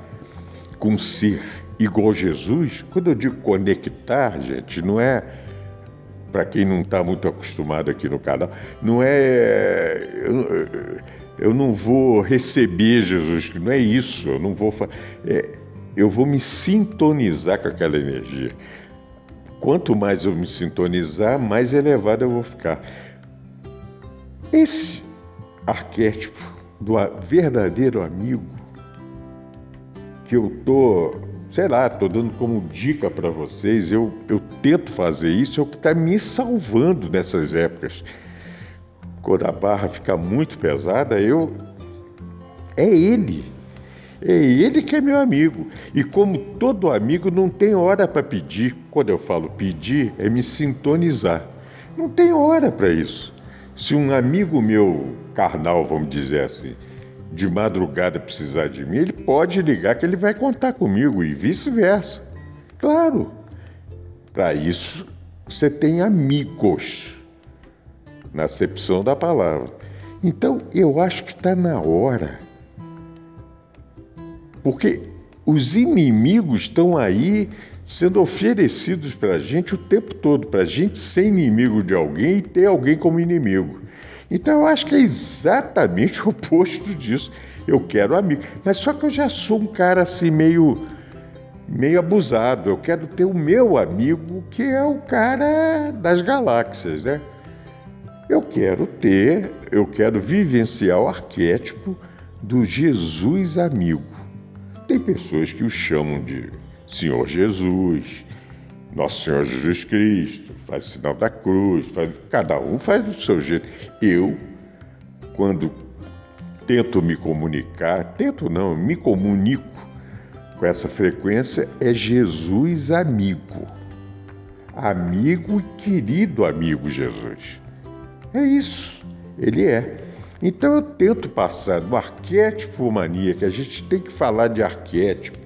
com um ser igual Jesus, quando eu digo conectar, gente, não é para quem não está muito acostumado aqui no canal, não é eu, eu, não vou receber Jesus, não é isso, eu não vou é, eu vou me sintonizar com aquela energia. Quanto mais eu me sintonizar, mais elevado eu vou ficar. Esse arquétipo do verdadeiro amigo que eu tô, sei lá, tô dando como dica para vocês, eu, eu tento fazer isso, é o que está me salvando nessas épocas. Quando a barra fica muito pesada, eu é ele. É ele que é meu amigo. E como todo amigo não tem hora para pedir, quando eu falo pedir, é me sintonizar. Não tem hora para isso. Se um amigo meu carnal, vamos dizer assim, de madrugada precisar de mim, ele pode ligar que ele vai contar comigo e vice-versa. Claro, para isso você tem amigos, na acepção da palavra. Então eu acho que está na hora, porque os inimigos estão aí sendo oferecidos para a gente o tempo todo, para a gente ser inimigo de alguém e ter alguém como inimigo. Então eu acho que é exatamente o oposto disso. Eu quero amigo. Mas só que eu já sou um cara assim meio meio abusado. Eu quero ter o meu amigo, que é o cara das galáxias, né? Eu quero ter, eu quero vivenciar o arquétipo do Jesus amigo. Tem pessoas que o chamam de Senhor Jesus, nosso Senhor Jesus Cristo, faz o sinal da cruz, faz, cada um faz do seu jeito. Eu, quando tento me comunicar, tento não, me comunico com essa frequência, é Jesus amigo. Amigo e querido amigo Jesus. É isso, ele é. Então eu tento passar do arquétipo mania, que a gente tem que falar de arquétipo,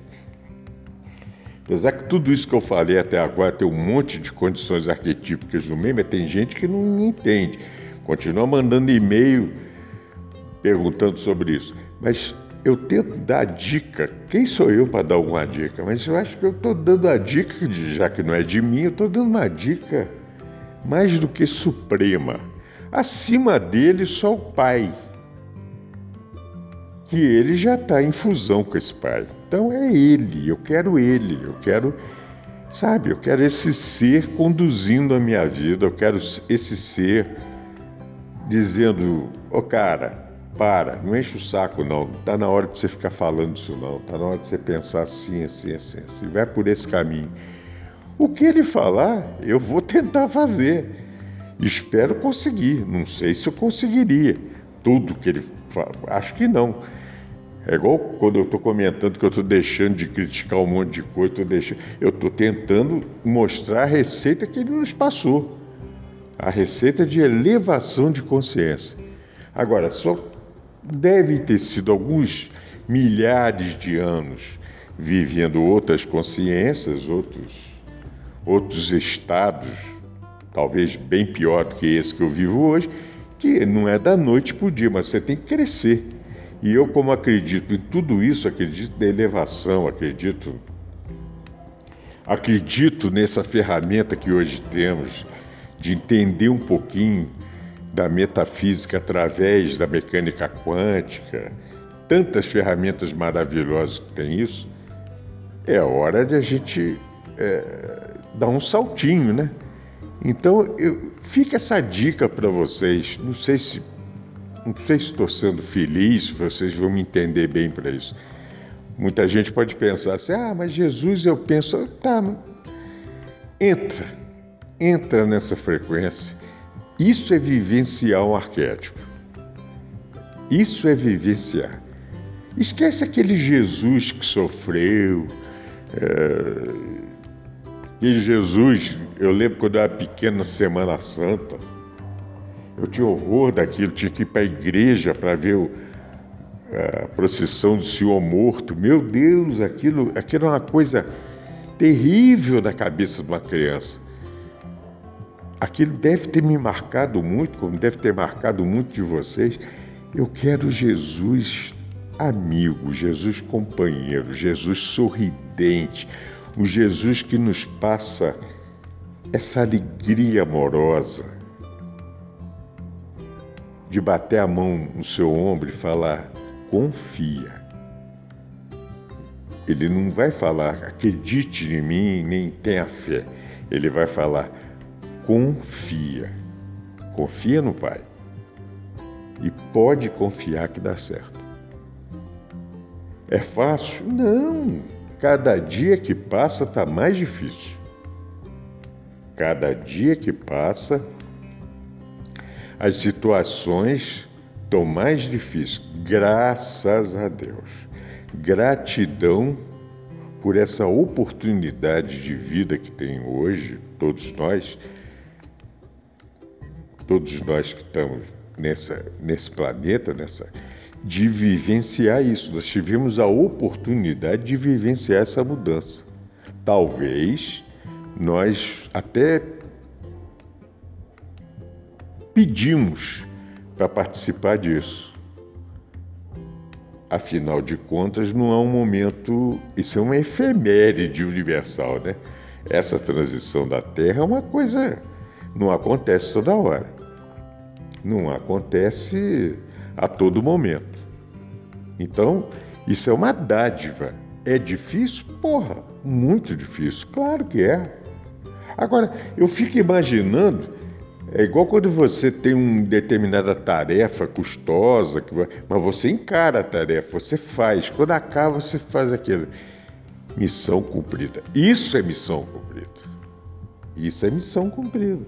Apesar que tudo isso que eu falei até agora tem um monte de condições arquetípicas no meio, mas tem gente que não entende. Continua mandando e-mail perguntando sobre isso. Mas eu tento dar dica. Quem sou eu para dar alguma dica? Mas eu acho que eu estou dando a dica, já que não é de mim, eu estou dando uma dica mais do que suprema. Acima dele, só o pai. Que ele já está em fusão com esse pai. Então é ele, eu quero ele, eu quero, sabe, eu quero esse ser conduzindo a minha vida, eu quero esse ser dizendo: Ô oh, cara, para, não enche o saco não, tá na hora de você ficar falando isso não, tá na hora de você pensar assim, assim, assim, assim, vai por esse caminho. O que ele falar, eu vou tentar fazer. Espero conseguir, não sei se eu conseguiria tudo que ele fala, acho que não. É igual quando eu estou comentando que eu estou deixando de criticar um monte de coisa, tô deixando, eu estou tentando mostrar a receita que ele nos passou. A receita de elevação de consciência. Agora, só deve ter sido alguns milhares de anos vivendo outras consciências, outros, outros estados, talvez bem pior do que esse que eu vivo hoje, que não é da noite para o dia, mas você tem que crescer. E eu, como acredito em tudo isso, acredito na elevação, acredito, acredito nessa ferramenta que hoje temos de entender um pouquinho da metafísica através da mecânica quântica, tantas ferramentas maravilhosas que tem isso, é hora de a gente é, dar um saltinho, né? Então, eu, fica essa dica para vocês. Não sei se não sei se estou sendo feliz, vocês vão me entender bem para isso. Muita gente pode pensar assim: ah, mas Jesus, eu penso, tá, entra, entra nessa frequência isso é vivenciar um arquétipo. Isso é vivenciar. Esquece aquele Jesus que sofreu. É... Aquele Jesus, eu lembro quando eu era pequeno na Semana Santa, eu tinha horror daquilo, tinha que ir para a igreja para ver o, a procissão do Senhor morto. Meu Deus, aquilo, aquilo é uma coisa terrível na cabeça de uma criança aquilo deve ter me marcado muito, como deve ter marcado muito de vocês. Eu quero Jesus amigo, Jesus companheiro, Jesus sorridente, o Jesus que nos passa essa alegria amorosa de bater a mão no seu ombro e falar: confia. Ele não vai falar, acredite em mim, nem tenha fé. Ele vai falar, confia. Confia no Pai. E pode confiar que dá certo. É fácil? Não. Cada dia que passa está mais difícil. Cada dia que passa, as situações estão mais difíceis. Graças a Deus. Gratidão por essa oportunidade de vida que tem hoje, todos nós, todos nós que estamos nessa, nesse planeta, nessa, de vivenciar isso. Nós tivemos a oportunidade de vivenciar essa mudança. Talvez nós até pedimos para participar disso. Afinal de contas, não é um momento, isso é uma efeméride universal, né? Essa transição da Terra é uma coisa, não acontece toda hora. Não acontece a todo momento. Então, isso é uma dádiva. É difícil? Porra, muito difícil. Claro que é. Agora, eu fico imaginando, é igual quando você tem uma determinada tarefa custosa, mas você encara a tarefa, você faz. Quando acaba, você faz aquilo. Missão cumprida. Isso é missão cumprida. Isso é missão cumprida.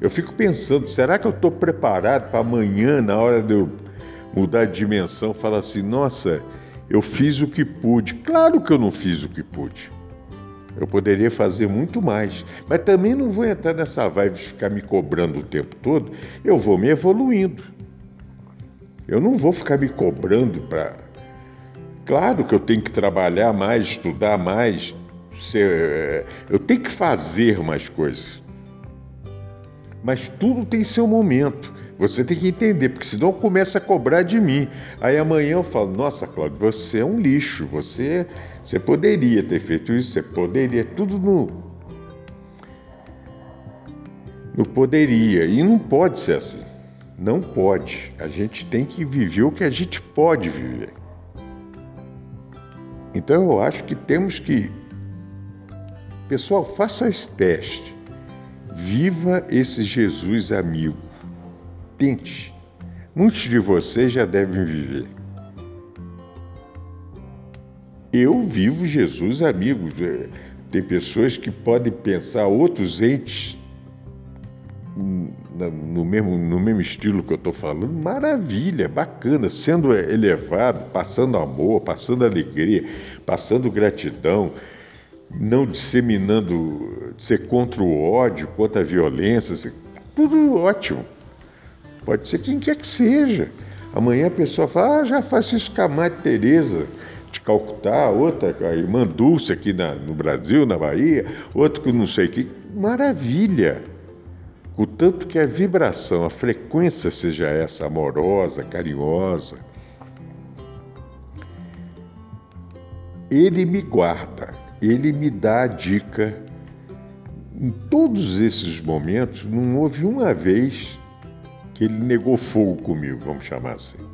Eu fico pensando, será que eu estou preparado para amanhã, na hora de eu mudar de dimensão, falar assim: nossa, eu fiz o que pude? Claro que eu não fiz o que pude. Eu poderia fazer muito mais, mas também não vou entrar nessa vibe de ficar me cobrando o tempo todo. Eu vou me evoluindo. Eu não vou ficar me cobrando para. Claro que eu tenho que trabalhar mais, estudar mais, ser... eu tenho que fazer mais coisas. Mas tudo tem seu momento. Você tem que entender, porque senão começa a cobrar de mim. Aí amanhã eu falo: Nossa, Cláudio, você é um lixo. Você, você poderia ter feito isso, você poderia. Tudo no. No poderia. E não pode ser assim. Não pode. A gente tem que viver o que a gente pode viver. Então eu acho que temos que. Pessoal, faça esse teste. Viva esse Jesus amigo. Tente. Muitos de vocês já devem viver. Eu vivo Jesus amigo. Tem pessoas que podem pensar outros entes no mesmo, no mesmo estilo que eu estou falando, maravilha, bacana, sendo elevado, passando amor, passando alegria, passando gratidão, não disseminando, ser contra o ódio, contra a violência, tudo ótimo. Pode ser quem quer que seja. Amanhã a pessoa fala, ah, já faço isso com a Madre Teresa de Calcutá, outra, a irmã Dulce aqui na, no Brasil, na Bahia, outra que não sei que. Maravilha! O tanto que a vibração, a frequência seja essa, amorosa, carinhosa. Ele me guarda, ele me dá a dica. Em todos esses momentos, não houve uma vez que ele negou fogo comigo, vamos chamar assim.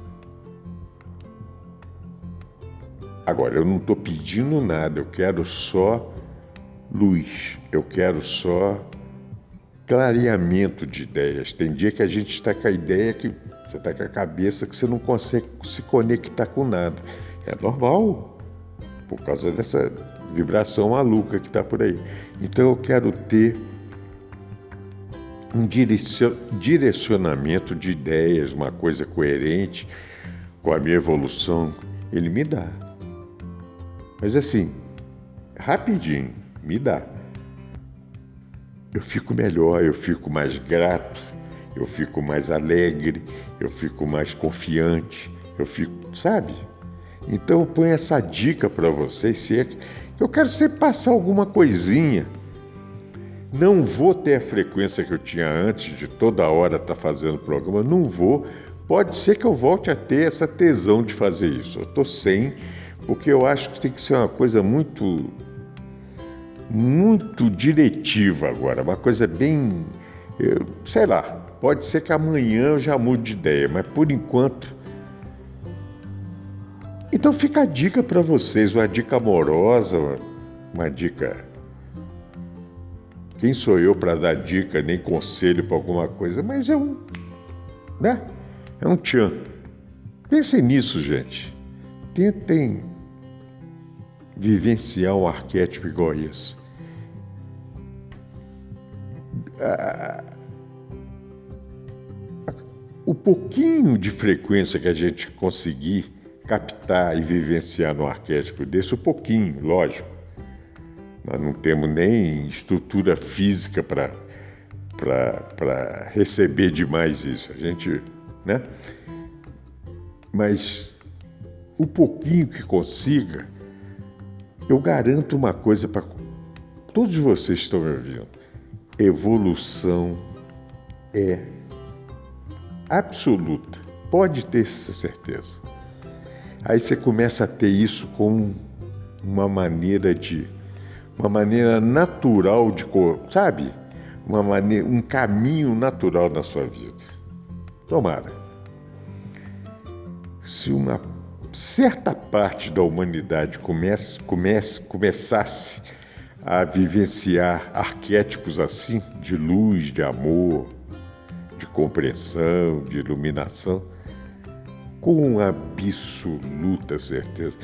Agora, eu não estou pedindo nada, eu quero só luz, eu quero só clareamento de ideias. Tem dia que a gente está com a ideia que você está com a cabeça que você não consegue se conectar com nada. É normal, por causa dessa vibração maluca que está por aí. Então eu quero ter um direcionamento de ideias, uma coisa coerente com a minha evolução. Ele me dá. Mas assim, rapidinho, me dá eu fico melhor, eu fico mais grato, eu fico mais alegre, eu fico mais confiante, eu fico, sabe? Então eu ponho essa dica para vocês, se é que eu quero sempre passar alguma coisinha. Não vou ter a frequência que eu tinha antes de toda hora estar tá fazendo programa, não vou. Pode ser que eu volte a ter essa tesão de fazer isso. Eu estou sem, porque eu acho que tem que ser uma coisa muito muito diretiva agora, uma coisa bem. Eu, sei lá, pode ser que amanhã eu já mude de ideia, mas por enquanto. Então fica a dica para vocês, uma dica amorosa, uma dica. Quem sou eu para dar dica nem conselho para alguma coisa? Mas é um. né? É um tchan. Pensem nisso, gente. Tentem vivenciar um arquétipo igual esse. o pouquinho de frequência que a gente conseguir captar e vivenciar no arquétipo desse, o pouquinho, lógico. Nós não temos nem estrutura física para receber demais isso. A gente, né? Mas o pouquinho que consiga, eu garanto uma coisa para todos vocês que estão me ouvindo. Evolução é absoluta. Pode ter essa certeza. Aí você começa a ter isso como uma maneira de uma maneira natural de, sabe? Uma maneira, um caminho natural na sua vida. Tomara. Se uma certa parte da humanidade comece, comece, começasse a vivenciar arquétipos assim, de luz, de amor, de compreensão, de iluminação, com absoluta certeza.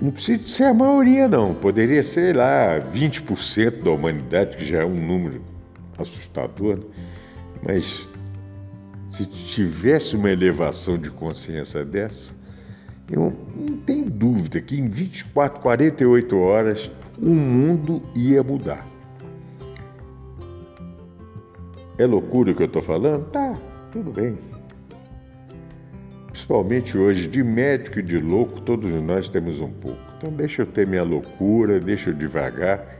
não precisa ser a maioria, não. Poderia ser lá 20% da humanidade, que já é um número assustador, né? mas se tivesse uma elevação de consciência dessa, eu não tenho dúvida que em 24, 48 horas o mundo ia mudar. É loucura o que eu estou falando? Tá, tudo bem. Principalmente hoje, de médico e de louco, todos nós temos um pouco. Então deixa eu ter minha loucura, deixa eu devagar.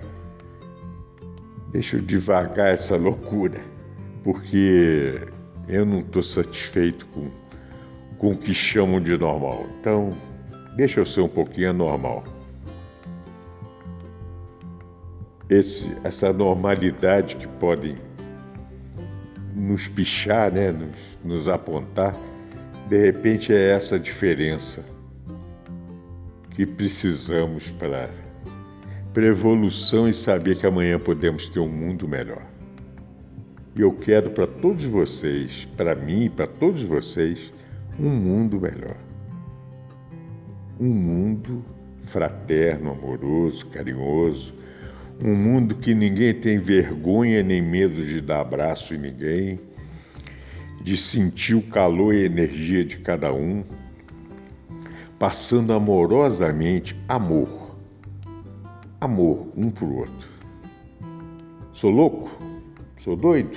Deixa eu devagar essa loucura. Porque eu não estou satisfeito com, com o que chamam de normal. Então, deixa eu ser um pouquinho anormal. Esse, essa normalidade que podem nos pichar, né, nos, nos apontar, de repente é essa diferença que precisamos para para evolução e saber que amanhã podemos ter um mundo melhor. E eu quero para todos vocês, para mim e para todos vocês, um mundo melhor. Um mundo fraterno, amoroso, carinhoso, um mundo que ninguém tem vergonha nem medo de dar abraço em ninguém, de sentir o calor e a energia de cada um, passando amorosamente amor amor um para o outro. Sou louco? Sou doido?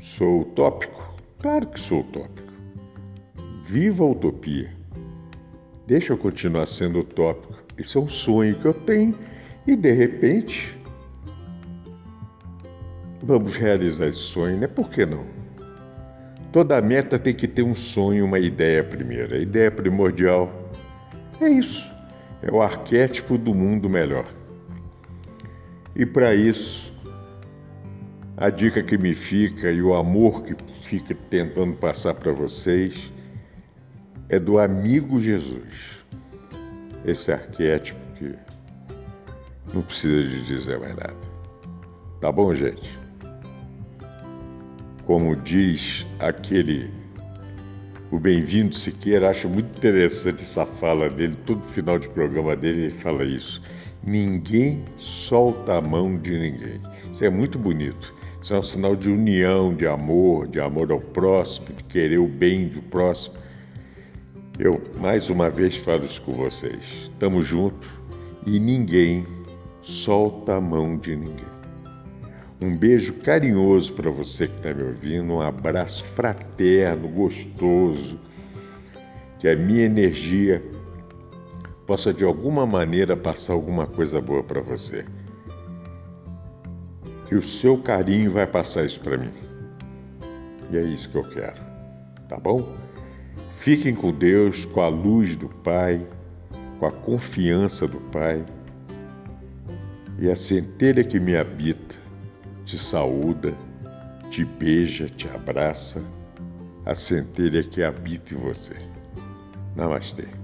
Sou utópico? Claro que sou utópico. Viva a utopia. Deixa eu continuar sendo utópico. Isso é um sonho que eu tenho e de repente vamos realizar esse sonho, né? Por que não? Toda meta tem que ter um sonho, uma ideia primeiro. A ideia primordial é isso. É o arquétipo do mundo melhor. E para isso, a dica que me fica e o amor que fica tentando passar para vocês é do amigo Jesus. Esse arquétipo que não precisa de dizer mais nada. Tá bom, gente? Como diz aquele o Bem-vindo Siqueira, acho muito interessante essa fala dele, todo final de programa dele ele fala isso. Ninguém solta a mão de ninguém. Isso é muito bonito. Isso é um sinal de união, de amor, de amor ao próximo, de querer o bem do próximo. Eu mais uma vez falo isso com vocês. Estamos juntos e ninguém solta a mão de ninguém. Um beijo carinhoso para você que está me ouvindo, um abraço fraterno, gostoso, que a minha energia possa de alguma maneira passar alguma coisa boa para você. Que o seu carinho vai passar isso para mim. E é isso que eu quero. Tá bom? Fiquem com Deus, com a luz do Pai, com a confiança do Pai. E a centelha que me habita te saúda, te beija, te abraça, a centelha que habita em você. Namastê.